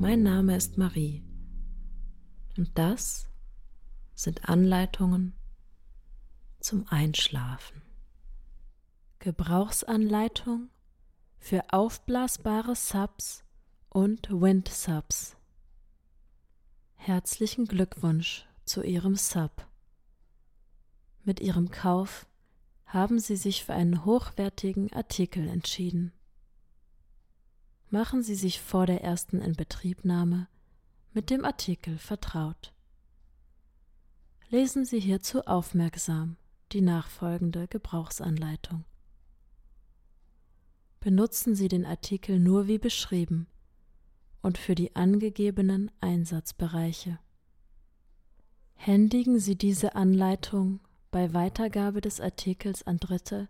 Mein Name ist Marie und das sind Anleitungen zum Einschlafen. Gebrauchsanleitung für aufblasbare Subs und Wind-Subs. Herzlichen Glückwunsch zu Ihrem Sub. Mit Ihrem Kauf haben Sie sich für einen hochwertigen Artikel entschieden. Machen Sie sich vor der ersten Inbetriebnahme mit dem Artikel vertraut. Lesen Sie hierzu aufmerksam die nachfolgende Gebrauchsanleitung. Benutzen Sie den Artikel nur wie beschrieben und für die angegebenen Einsatzbereiche. Händigen Sie diese Anleitung bei Weitergabe des Artikels an Dritte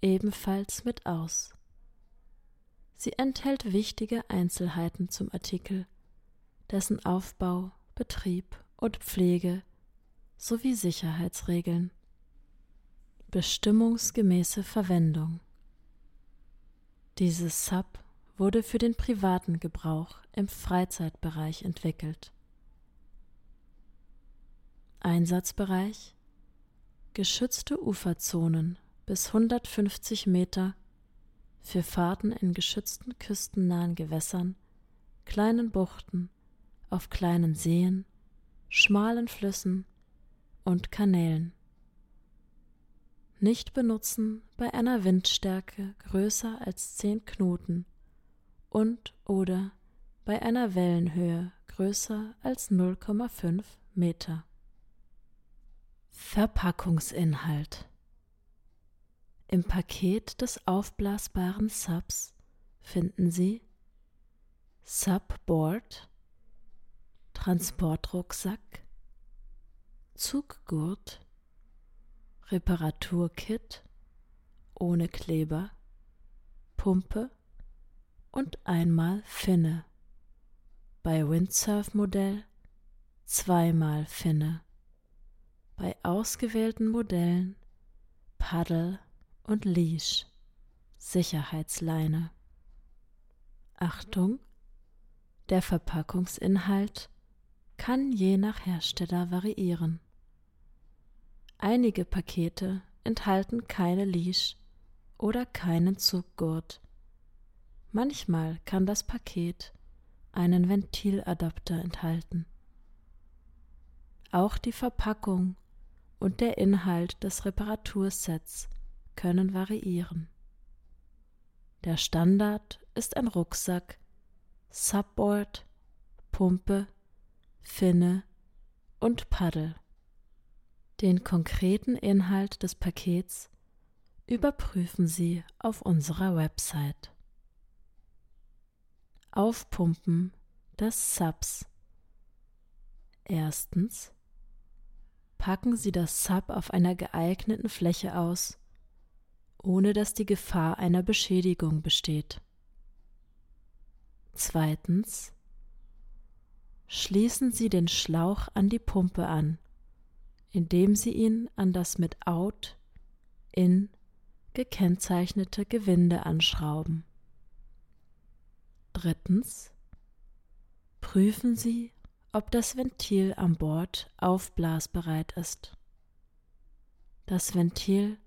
ebenfalls mit aus. Sie enthält wichtige Einzelheiten zum Artikel, dessen Aufbau, Betrieb und Pflege sowie Sicherheitsregeln. Bestimmungsgemäße Verwendung. Dieses Sub wurde für den privaten Gebrauch im Freizeitbereich entwickelt. Einsatzbereich geschützte Uferzonen bis 150 Meter für Fahrten in geschützten küstennahen Gewässern, kleinen Buchten, auf kleinen Seen, schmalen Flüssen und Kanälen. Nicht benutzen bei einer Windstärke größer als 10 Knoten und oder bei einer Wellenhöhe größer als 0,5 Meter. Verpackungsinhalt Im Paket des aufblasbaren Subs finden Sie Subboard, Transportrucksack, Zuggurt, Reparaturkit ohne Kleber, Pumpe und einmal Finne. Bei Windsurf-Modell zweimal Finne. Bei ausgewählten Modellen Paddel und Leash, Sicherheitsleine. Achtung! Der Verpackungsinhalt kann je nach Hersteller variieren. Einige Pakete enthalten keine Leash oder keinen Zuggurt Manchmal kann das Paket einen Ventiladapter enthalten. Auch die Verpackung und der Inhalt des Reparatursets können variieren. Der Standard ist ein Rucksack, Subboard, Pumpe, Finne und Paddel. Den konkreten Inhalt des Pakets überprüfen Sie auf unserer Website. Aufpumpen des Subs. Erstens packen Sie das Sub auf einer geeigneten Fläche aus, ohne dass die Gefahr einer Beschädigung besteht. Zweitens schließen Sie den Schlauch an die Pumpe an, indem Sie ihn an das mit Out, In gekennzeichnete Gewinde anschrauben. Drittens. Prüfen Sie, ob das Ventil an Bord aufblasbereit ist. Das Ventil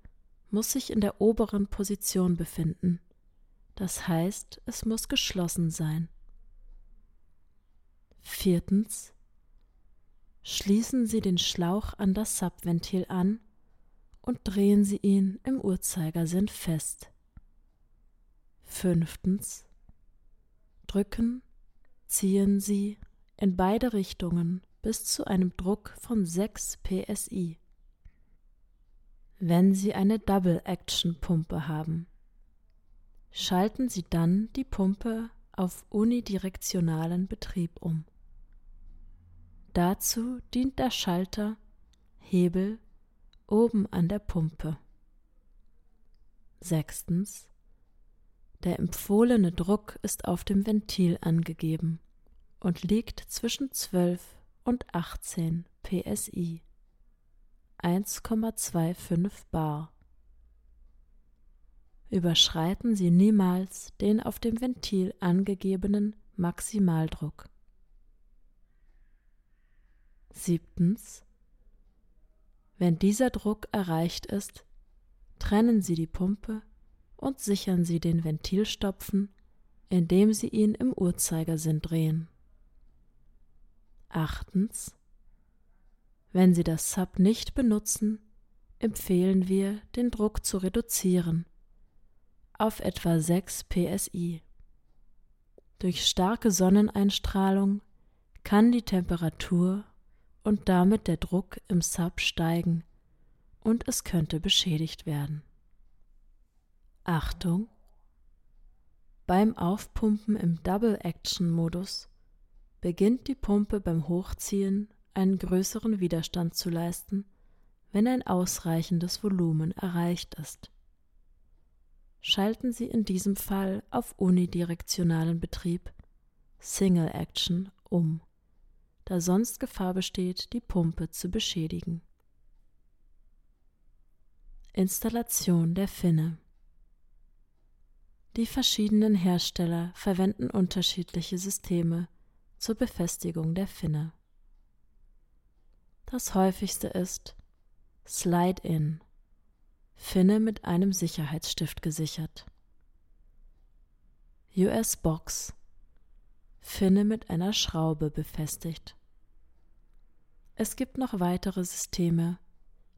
muss sich in der oberen Position befinden, das heißt, es muss geschlossen sein. Viertens. Schließen Sie den Schlauch an das Subventil an und drehen Sie ihn im Uhrzeigersinn fest. Fünftens drücken, ziehen Sie in beide Richtungen bis zu einem Druck von 6 psi. Wenn Sie eine Double-Action-Pumpe haben, schalten Sie dann die Pumpe auf unidirektionalen Betrieb um. Dazu dient der Schalter Hebel oben an der Pumpe. Sechstens. Der empfohlene Druck ist auf dem Ventil angegeben und liegt zwischen 12 und 18 psi. 1,25 bar. Überschreiten Sie niemals den auf dem Ventil angegebenen Maximaldruck. Siebtens. Wenn dieser Druck erreicht ist, trennen Sie die Pumpe und sichern Sie den Ventilstopfen, indem Sie ihn im Uhrzeigersinn drehen. Achtens. Wenn Sie das Sub nicht benutzen, empfehlen wir, den Druck zu reduzieren auf etwa 6 psi. Durch starke Sonneneinstrahlung kann die Temperatur und damit der Druck im Sub steigen und es könnte beschädigt werden. Achtung! Beim Aufpumpen im Double-Action-Modus beginnt die Pumpe beim Hochziehen einen größeren Widerstand zu leisten, wenn ein ausreichendes Volumen erreicht ist. Schalten Sie in diesem Fall auf unidirektionalen Betrieb Single Action um, da sonst Gefahr besteht, die Pumpe zu beschädigen. Installation der Finne Die verschiedenen Hersteller verwenden unterschiedliche Systeme zur Befestigung der Finne. Das häufigste ist Slide-In, Finne mit einem Sicherheitsstift gesichert. US-Box, Finne mit einer Schraube befestigt. Es gibt noch weitere Systeme,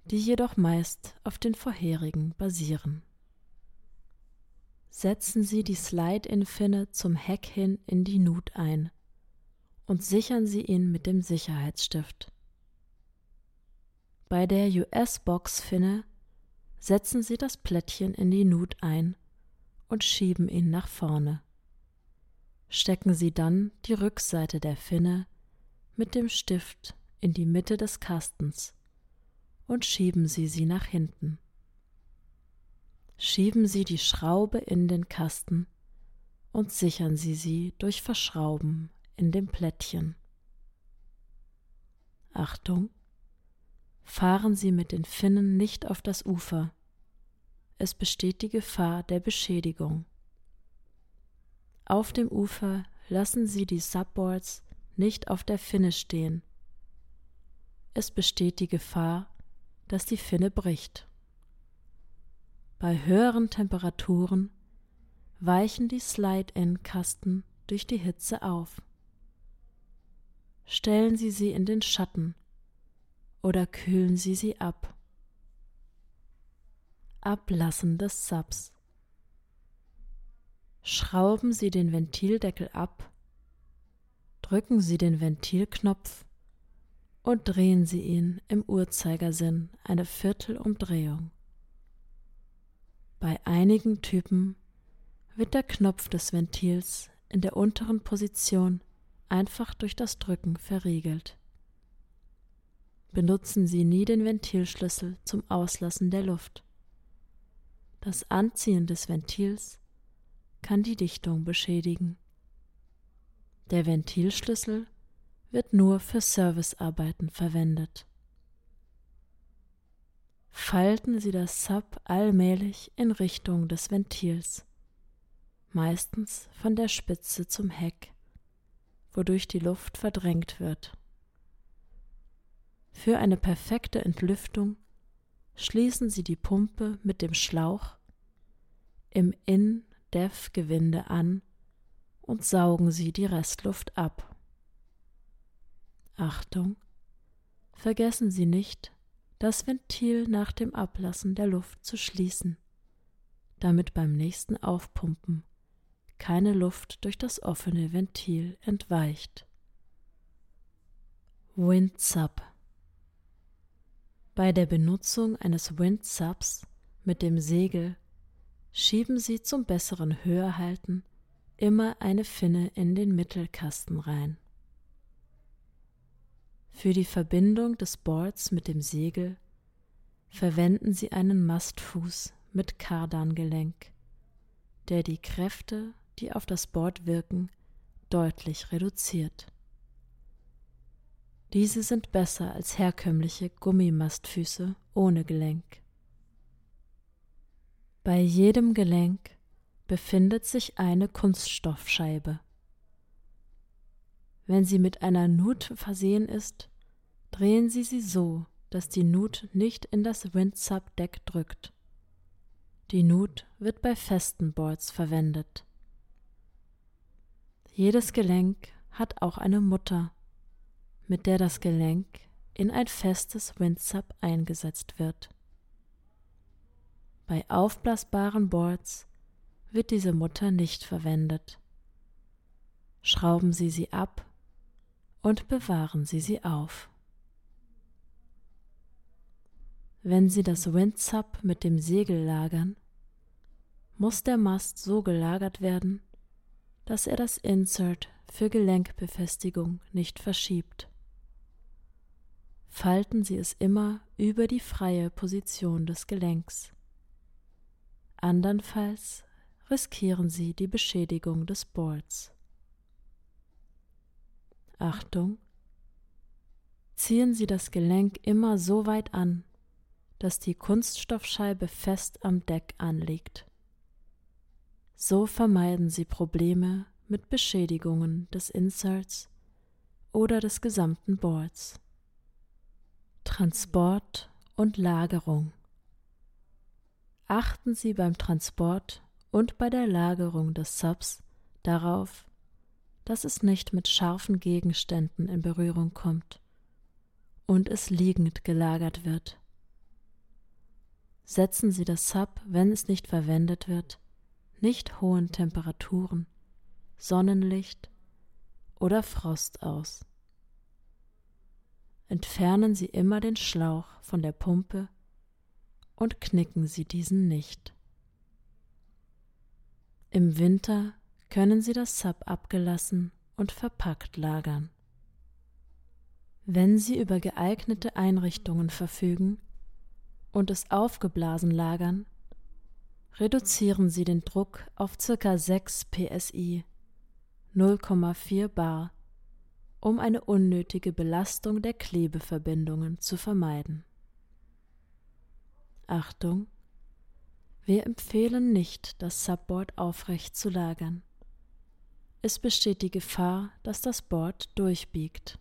die jedoch meist auf den vorherigen basieren. Setzen Sie die Slide-In-Finne zum Heck hin in die Nut ein und sichern Sie ihn mit dem Sicherheitsstift. Bei der US-Box-Finne setzen Sie das Plättchen in die Nut ein und schieben ihn nach vorne. Stecken Sie dann die Rückseite der Finne mit dem Stift in die Mitte des Kastens und schieben Sie sie nach hinten. Schieben Sie die Schraube in den Kasten und sichern Sie sie durch Verschrauben in dem Plättchen. Achtung! Fahren Sie mit den Finnen nicht auf das Ufer. Es besteht die Gefahr der Beschädigung. Auf dem Ufer lassen Sie die Subboards nicht auf der Finne stehen. Es besteht die Gefahr, dass die Finne bricht. Bei höheren Temperaturen weichen die Slide-In-Kasten durch die Hitze auf. Stellen Sie sie in den Schatten oder kühlen Sie sie ab. Ablassen des Subs. Schrauben Sie den Ventildeckel ab, drücken Sie den Ventilknopf und drehen Sie ihn im Uhrzeigersinn eine Viertelumdrehung. Bei einigen Typen wird der Knopf des Ventils in der unteren Position einfach durch das Drücken verriegelt. Benutzen Sie nie den Ventilschlüssel zum Auslassen der Luft. Das Anziehen des Ventils kann die Dichtung beschädigen. Der Ventilschlüssel wird nur für Servicearbeiten verwendet. Falten Sie das Sub allmählich in Richtung des Ventils, meistens von der Spitze zum Heck, wodurch die Luft verdrängt wird. Für eine perfekte Entlüftung schließen Sie die Pumpe mit dem Schlauch im In-Def-Gewinde an und saugen Sie die Restluft ab. Achtung! Vergessen Sie nicht, das Ventil nach dem Ablassen der Luft zu schließen, damit beim nächsten Aufpumpen keine Luft durch das offene Ventil entweicht. Windsub bei der Benutzung eines Windsubs mit dem Segel schieben Sie zum besseren Höherhalten immer eine Finne in den Mittelkasten rein. Für die Verbindung des Boards mit dem Segel verwenden Sie einen Mastfuß mit Kardangelenk, der die Kräfte, die auf das Board wirken, deutlich reduziert. Diese sind besser als herkömmliche Gummimastfüße ohne Gelenk. Bei jedem Gelenk befindet sich eine Kunststoffscheibe. Wenn sie mit einer Nut versehen ist, drehen Sie sie so, dass die Nut nicht in das Windsub-Deck drückt. Die Nut wird bei festen Boards verwendet. Jedes Gelenk hat auch eine Mutter, mit der das Gelenk in ein festes Windsub eingesetzt wird. Bei aufblasbaren Boards wird diese Mutter nicht verwendet. Schrauben Sie sie ab und bewahren Sie sie auf. Wenn Sie das Windsub mit dem Segel lagern, muss der Mast so gelagert werden, dass er das Insert für Gelenkbefestigung nicht verschiebt. Falten Sie es immer über die freie Position des Gelenks. Andernfalls riskieren Sie die Beschädigung des Boards. Achtung! Ziehen Sie das Gelenk immer so weit an, dass die Kunststoffscheibe fest am Deck anliegt. So vermeiden Sie Probleme mit Beschädigungen des Inserts oder des gesamten Boards. Transport und Lagerung Achten Sie beim Transport und bei der Lagerung des Subs darauf, dass es nicht mit scharfen Gegenständen in Berührung kommt und es liegend gelagert wird. Setzen Sie das Sub, wenn es nicht verwendet wird, nicht hohen Temperaturen, Sonnenlicht oder Frost aus. Entfernen Sie immer den Schlauch von der Pumpe und knicken Sie diesen nicht. Im Winter können Sie das Sub abgelassen und verpackt lagern. Wenn Sie über geeignete Einrichtungen verfügen und es aufgeblasen lagern, reduzieren Sie den Druck auf ca. 6 psi 0,4 bar, um eine unnötige Belastung der Klebeverbindungen zu vermeiden. Achtung! Wir empfehlen nicht, das Subboard aufrecht zu lagern. Es besteht die Gefahr, dass das Board durchbiegt.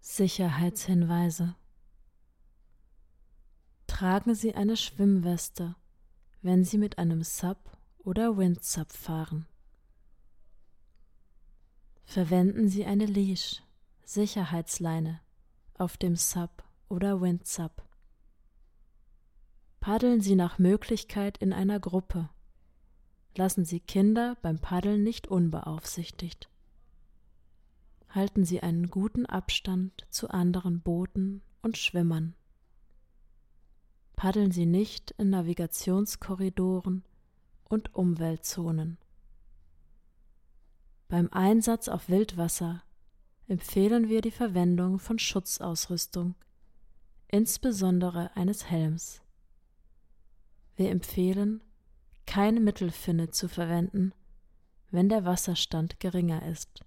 Sicherheitshinweise Tragen Sie eine Schwimmweste, wenn Sie mit einem Sub oder Windsub fahren. Verwenden Sie eine Leash, Sicherheitsleine, auf dem Sub oder Windsub. Paddeln Sie nach Möglichkeit in einer Gruppe. Lassen Sie Kinder beim Paddeln nicht unbeaufsichtigt. Halten Sie einen guten Abstand zu anderen Booten und Schwimmern. Paddeln Sie nicht in Navigationskorridoren und Umweltzonen. Beim Einsatz auf Wildwasser empfehlen wir die Verwendung von Schutzausrüstung, insbesondere eines Helms. Wir empfehlen, keine Mittelfinne zu verwenden, wenn der Wasserstand geringer ist.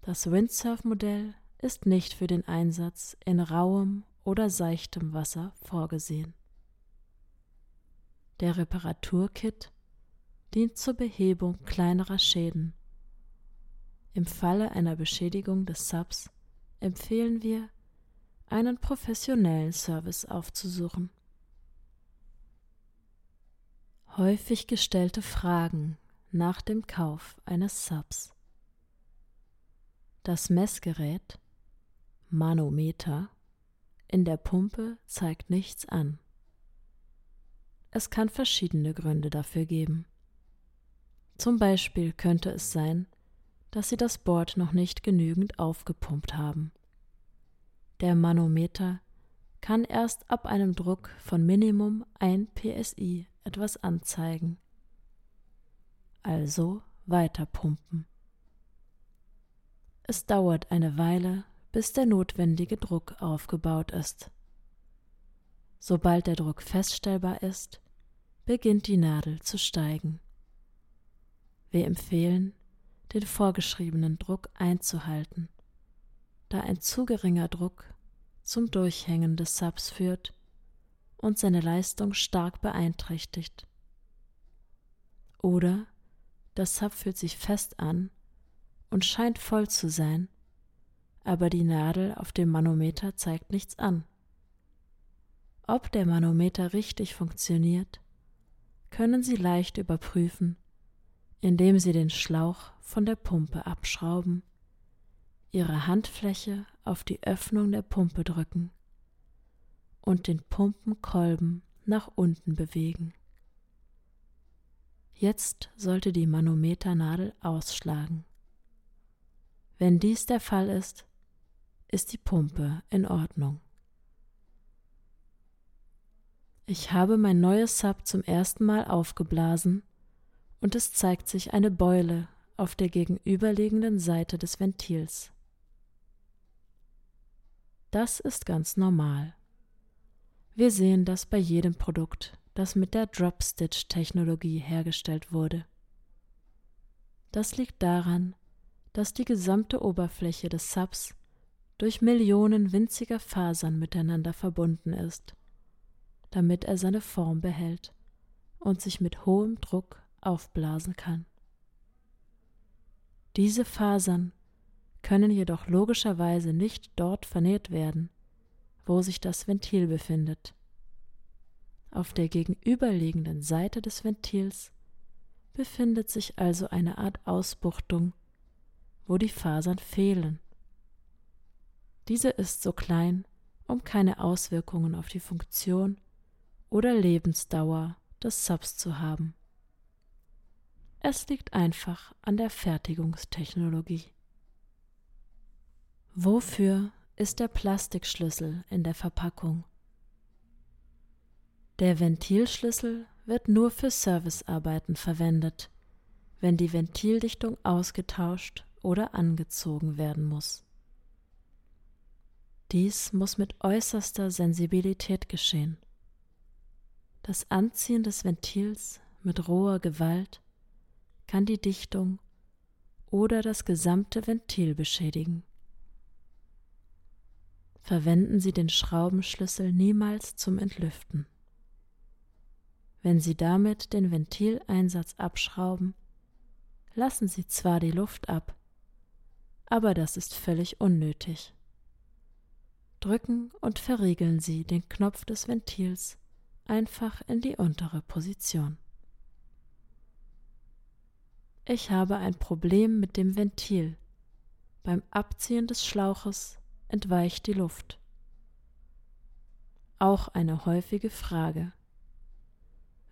Das Windsurf-Modell ist nicht für den Einsatz in rauem oder seichtem Wasser vorgesehen. Der Reparaturkit dient zur Behebung kleinerer Schäden. Im Falle einer Beschädigung des Subs empfehlen wir, einen professionellen Service aufzusuchen. Häufig gestellte Fragen nach dem Kauf eines Subs. Das Messgerät Manometer in der Pumpe zeigt nichts an. Es kann verschiedene Gründe dafür geben. Zum Beispiel könnte es sein, dass Sie das Board noch nicht genügend aufgepumpt haben. Der Manometer kann erst ab einem Druck von Minimum 1 psi etwas anzeigen. Also weiter pumpen. es dauert eine Weile, bis der notwendige Druck aufgebaut ist. Sobald der Druck feststellbar ist, beginnt die Nadel zu steigen. Wir empfehlen, den vorgeschriebenen Druck einzuhalten, da ein zu geringer Druck zum Durchhängen des Subs führt und seine Leistung stark beeinträchtigt. Oder das Sub fühlt sich fest an und scheint voll zu sein, aber die Nadel auf dem Manometer zeigt nichts an. Ob der Manometer richtig funktioniert, können Sie leicht überprüfen, indem Sie den Schlauch von der Pumpe abschrauben, Ihre Handfläche auf die Öffnung der Pumpe drücken und den Pumpenkolben nach unten bewegen. Jetzt sollte die Manometernadel ausschlagen. Wenn dies der Fall ist, ist die Pumpe in Ordnung. Ich habe mein neues Sub zum ersten Mal aufgeblasen und es zeigt sich eine Beule auf der gegenüberliegenden Seite des Ventils. Das ist ganz normal. Wir sehen das bei jedem Produkt, das mit der Drop-Stitch-Technologie hergestellt wurde. Das liegt daran, dass die gesamte Oberfläche des Subs durch Millionen winziger Fasern miteinander verbunden ist damit er seine Form behält und sich mit hohem Druck aufblasen kann. Diese Fasern können jedoch logischerweise nicht dort vernäht werden, wo sich das Ventil befindet. Auf der gegenüberliegenden Seite des Ventils befindet sich also eine Art Ausbuchtung, wo die Fasern fehlen. Diese ist so klein, um keine Auswirkungen auf die Funktion oder Lebensdauer des Subs zu haben. Es liegt einfach an der Fertigungstechnologie. Wofür ist der Plastikschlüssel in der Verpackung? Der Ventilschlüssel wird nur für Servicearbeiten verwendet, wenn die Ventildichtung ausgetauscht oder angezogen werden muss. Dies muss mit äußerster Sensibilität geschehen. Das Anziehen des Ventils mit roher Gewalt kann die Dichtung oder das gesamte Ventil beschädigen. Verwenden Sie den Schraubenschlüssel niemals zum Entlüften. Wenn Sie damit den Ventileinsatz abschrauben, lassen Sie zwar die Luft ab, aber das ist völlig unnötig. Drücken und verriegeln Sie den Knopf des Ventils einfach in die untere Position. Ich habe ein Problem mit dem Ventil. Beim Abziehen des Schlauches entweicht die Luft. Auch eine häufige Frage.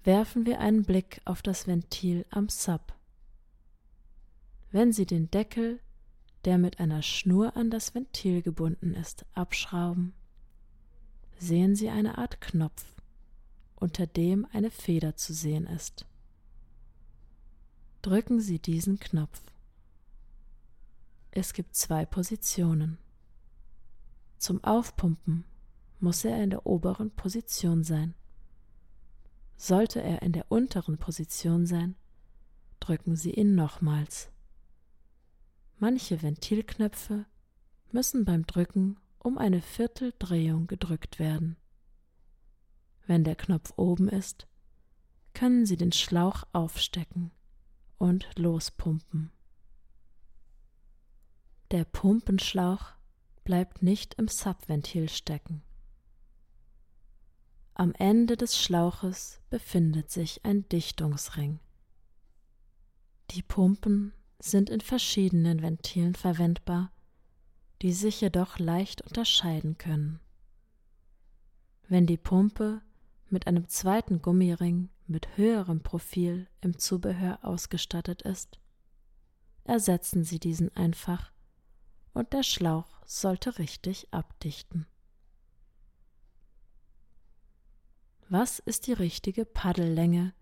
Werfen wir einen Blick auf das Ventil am Sub. Wenn Sie den Deckel, der mit einer Schnur an das Ventil gebunden ist, abschrauben, sehen Sie eine Art Knopf unter dem eine Feder zu sehen ist. Drücken Sie diesen Knopf. Es gibt zwei Positionen. Zum Aufpumpen muss er in der oberen Position sein. Sollte er in der unteren Position sein, drücken Sie ihn nochmals. Manche Ventilknöpfe müssen beim Drücken um eine Vierteldrehung gedrückt werden. Wenn der Knopf oben ist, können Sie den Schlauch aufstecken und lospumpen. Der Pumpenschlauch bleibt nicht im Subventil stecken. Am Ende des Schlauches befindet sich ein Dichtungsring. Die Pumpen sind in verschiedenen Ventilen verwendbar, die sich jedoch leicht unterscheiden können. Wenn die Pumpe mit einem zweiten Gummiring mit höherem Profil im Zubehör ausgestattet ist, ersetzen Sie diesen einfach und der Schlauch sollte richtig abdichten. Was ist die richtige Paddellänge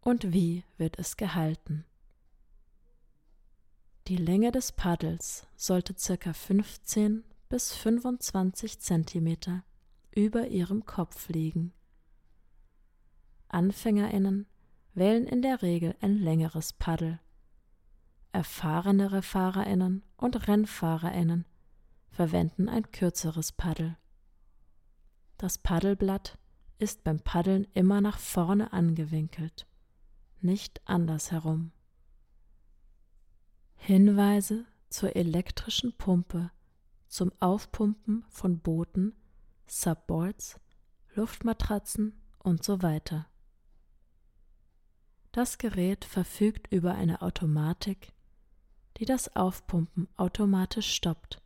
und wie wird es gehalten? Die Länge des Paddels sollte ca. 15 bis 25 cm über ihrem Kopf liegen. Anfängerinnen wählen in der Regel ein längeres Paddel. Erfahrenere Fahrerinnen und Rennfahrerinnen verwenden ein kürzeres Paddel. Das Paddelblatt ist beim Paddeln immer nach vorne angewinkelt, nicht andersherum. Hinweise zur elektrischen Pumpe zum Aufpumpen von Booten, Subboards, Luftmatratzen und so weiter. Das Gerät verfügt über eine Automatik, die das Aufpumpen automatisch stoppt,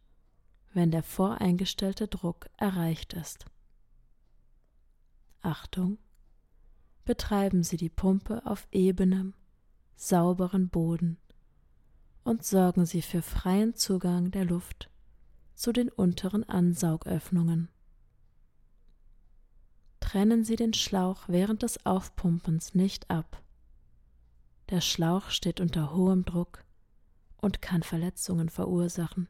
wenn der voreingestellte Druck erreicht ist. Achtung! Betreiben Sie die Pumpe auf ebenem, sauberen Boden und sorgen Sie für freien Zugang der Luft zu den unteren Ansaugöffnungen. Trennen Sie den Schlauch während des Aufpumpens nicht ab. Der Schlauch steht unter hohem Druck und kann Verletzungen verursachen.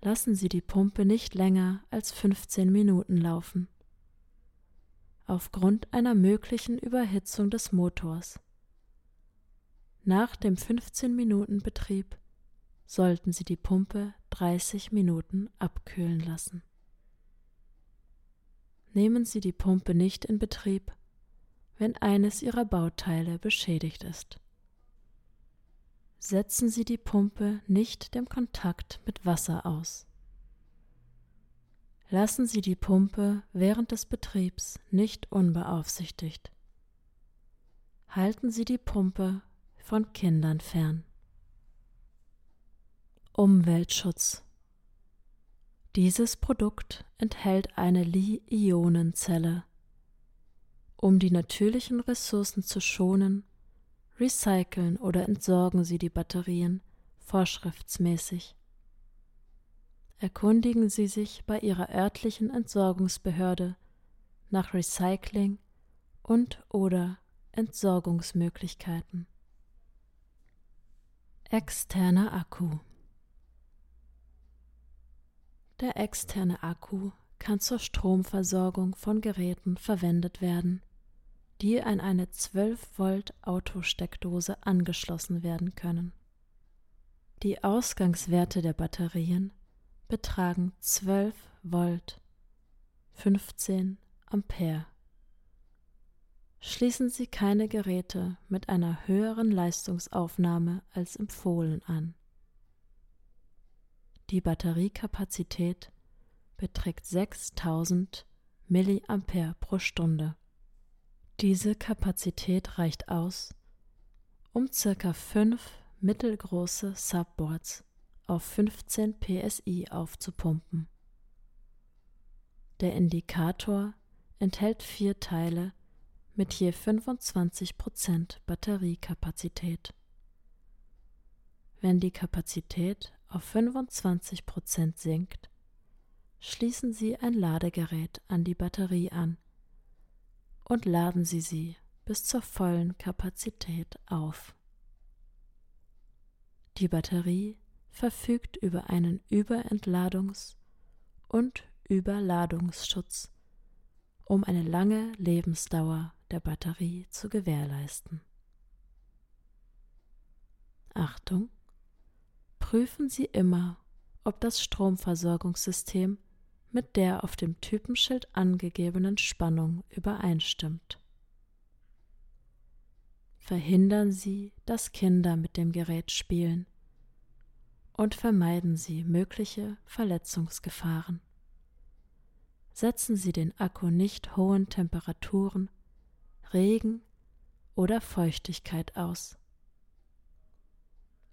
Lassen Sie die Pumpe nicht länger als 15 Minuten laufen. Aufgrund einer möglichen Überhitzung des Motors. Nach dem 15 Minuten Betrieb sollten Sie die Pumpe 30 Minuten abkühlen lassen. Nehmen Sie die Pumpe nicht in Betrieb, wenn eines ihrer Bauteile beschädigt ist. Setzen Sie die Pumpe nicht dem Kontakt mit Wasser aus. Lassen Sie die Pumpe während des Betriebs nicht unbeaufsichtigt. Halten Sie die Pumpe von Kindern fern. Umweltschutz Dieses Produkt enthält eine Li-Ionenzelle um die natürlichen Ressourcen zu schonen, recyceln oder entsorgen Sie die Batterien vorschriftsmäßig. Erkundigen Sie sich bei Ihrer örtlichen Entsorgungsbehörde nach Recycling und oder Entsorgungsmöglichkeiten. Externer Akku Der externe Akku kann zur Stromversorgung von Geräten verwendet werden die an eine 12 Volt Autosteckdose angeschlossen werden können. Die Ausgangswerte der Batterien betragen 12 Volt 15 Ampere. Schließen Sie keine Geräte mit einer höheren Leistungsaufnahme als empfohlen an. Die Batteriekapazität beträgt 6000 mA pro Stunde. Diese Kapazität reicht aus, um circa fünf mittelgroße Subboards auf 15 PSI aufzupumpen. Der Indikator enthält vier Teile mit je 25% Batteriekapazität. Wenn die Kapazität auf 25% sinkt, schließen Sie ein Ladegerät an die Batterie an und laden Sie sie bis zur vollen Kapazität auf. Die Batterie verfügt über einen Überentladungs- und Überladungsschutz, um eine lange Lebensdauer der Batterie zu gewährleisten. Achtung! Prüfen Sie immer, ob das Stromversorgungssystem mit der auf dem Typenschild angegebenen Spannung übereinstimmt. Verhindern Sie, dass Kinder mit dem Gerät spielen und vermeiden Sie mögliche Verletzungsgefahren. Setzen Sie den Akku nicht hohen Temperaturen, Regen oder Feuchtigkeit aus.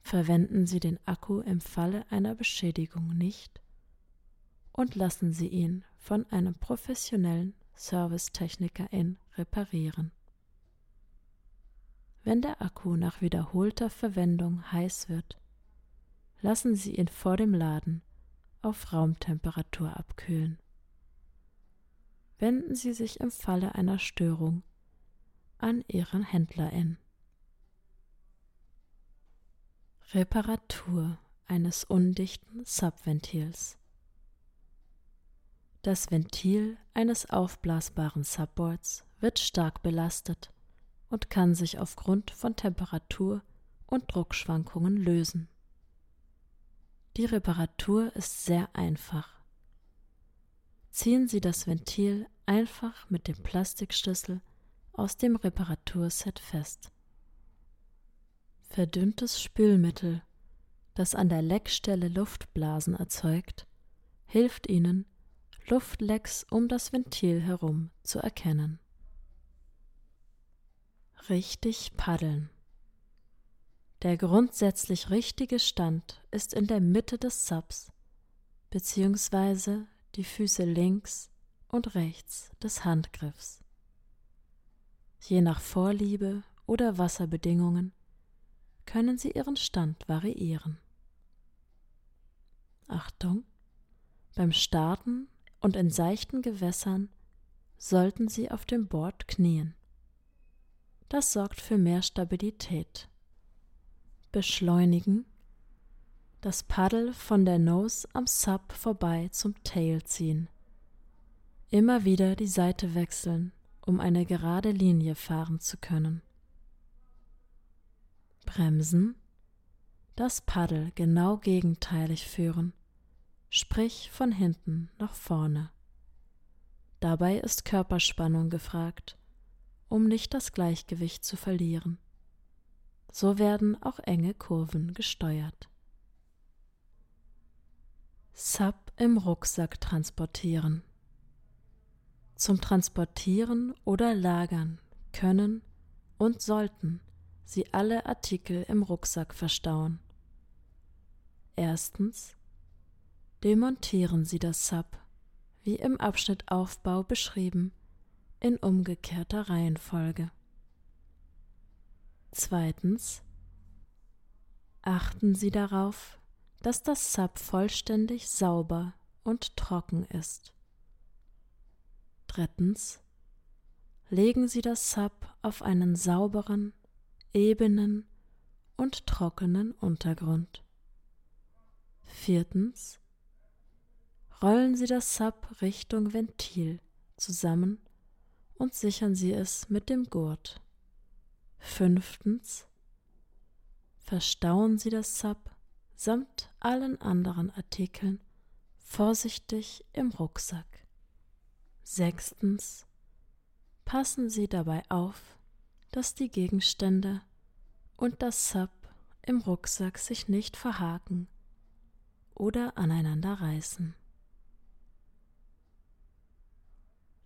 Verwenden Sie den Akku im Falle einer Beschädigung nicht und lassen Sie ihn von einem professionellen Servicetechnikerin reparieren. Wenn der Akku nach wiederholter Verwendung heiß wird, lassen Sie ihn vor dem Laden auf Raumtemperatur abkühlen. Wenden Sie sich im Falle einer Störung an Ihren Händlerin. Reparatur eines undichten Subventils. Das Ventil eines aufblasbaren Subboards wird stark belastet und kann sich aufgrund von Temperatur- und Druckschwankungen lösen. Die Reparatur ist sehr einfach. Ziehen Sie das Ventil einfach mit dem Plastikschlüssel aus dem Reparaturset fest. Verdünntes Spülmittel, das an der Leckstelle Luftblasen erzeugt, hilft Ihnen, Luftlecks um das Ventil herum zu erkennen. Richtig paddeln. Der grundsätzlich richtige Stand ist in der Mitte des Subs, beziehungsweise die Füße links und rechts des Handgriffs. Je nach Vorliebe oder Wasserbedingungen können Sie Ihren Stand variieren. Achtung! Beim Starten und in seichten Gewässern sollten Sie auf dem Board knien. Das sorgt für mehr Stabilität. Beschleunigen. Das Paddel von der Nose am Sub vorbei zum Tail ziehen. Immer wieder die Seite wechseln, um eine gerade Linie fahren zu können. Bremsen, das Paddel genau gegenteilig führen, sprich von hinten nach vorne. Dabei ist Körperspannung gefragt, um nicht das Gleichgewicht zu verlieren. So werden auch enge Kurven gesteuert. Sub im Rucksack transportieren. Zum Transportieren oder Lagern können und sollten Sie alle Artikel im Rucksack verstauen. Erstens demontieren Sie das Sub, wie im Abschnitt Aufbau beschrieben, in umgekehrter Reihenfolge. Zweitens achten Sie darauf, dass das Sub vollständig sauber und trocken ist. Drittens legen Sie das Sub auf einen sauberen, ebenen und trockenen Untergrund. Viertens rollen Sie das Sub Richtung Ventil zusammen und sichern Sie es mit dem Gurt. Fünftens verstauen Sie das Sub samt allen anderen Artikeln vorsichtig im Rucksack. Sechstens passen Sie dabei auf, dass die Gegenstände und das Sub im Rucksack sich nicht verhaken oder aneinander reißen.